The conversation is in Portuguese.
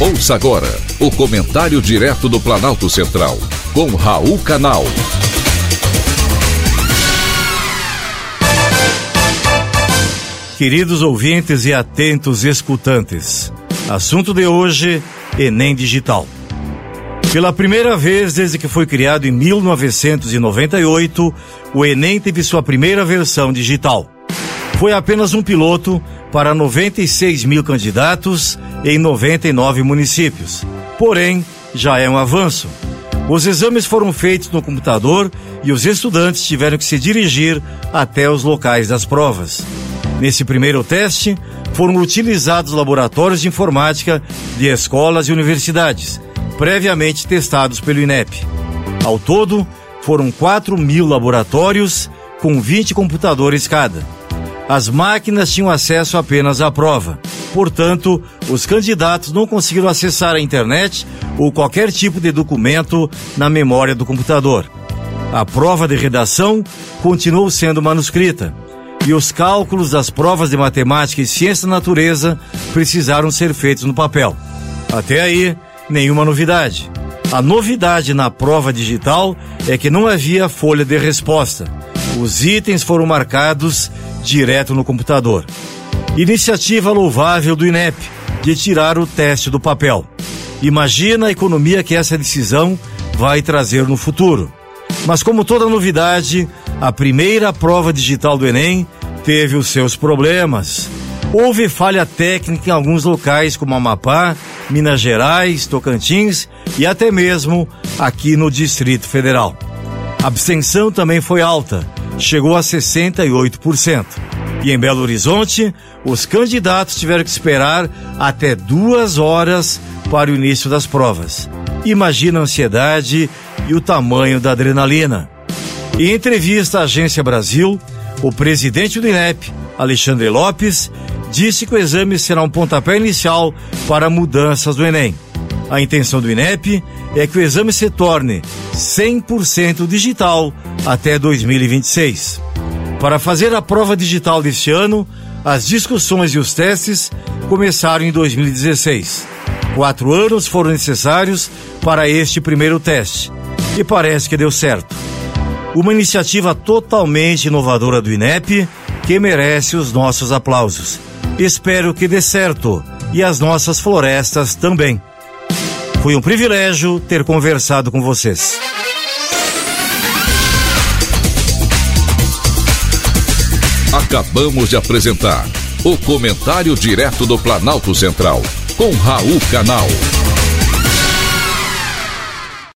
Ouça agora o comentário direto do Planalto Central, com Raul Canal. Queridos ouvintes e atentos escutantes, assunto de hoje: Enem Digital. Pela primeira vez desde que foi criado em 1998, o Enem teve sua primeira versão digital. Foi apenas um piloto para 96 mil candidatos em 99 municípios. Porém, já é um avanço. Os exames foram feitos no computador e os estudantes tiveram que se dirigir até os locais das provas. Nesse primeiro teste, foram utilizados laboratórios de informática de escolas e universidades, previamente testados pelo INEP. Ao todo, foram 4 mil laboratórios, com 20 computadores cada. As máquinas tinham acesso apenas à prova. Portanto, os candidatos não conseguiram acessar a internet ou qualquer tipo de documento na memória do computador. A prova de redação continuou sendo manuscrita e os cálculos das provas de matemática e ciência da natureza precisaram ser feitos no papel. Até aí, nenhuma novidade. A novidade na prova digital é que não havia folha de resposta. Os itens foram marcados direto no computador. Iniciativa louvável do INEP de tirar o teste do papel. Imagina a economia que essa decisão vai trazer no futuro. Mas, como toda novidade, a primeira prova digital do Enem teve os seus problemas. Houve falha técnica em alguns locais, como Amapá, Minas Gerais, Tocantins e até mesmo aqui no Distrito Federal. A abstenção também foi alta, chegou a 68%. E em Belo Horizonte, os candidatos tiveram que esperar até duas horas para o início das provas. Imagina a ansiedade e o tamanho da adrenalina. Em entrevista à Agência Brasil, o presidente do INEP, Alexandre Lopes, disse que o exame será um pontapé inicial para mudanças do Enem. A intenção do INEP é que o exame se torne 100% digital até 2026. Para fazer a prova digital deste ano, as discussões e os testes começaram em 2016. Quatro anos foram necessários para este primeiro teste e parece que deu certo. Uma iniciativa totalmente inovadora do INEP que merece os nossos aplausos. Espero que dê certo e as nossas florestas também. Foi um privilégio ter conversado com vocês. Acabamos de apresentar o Comentário Direto do Planalto Central, com Raul Canal.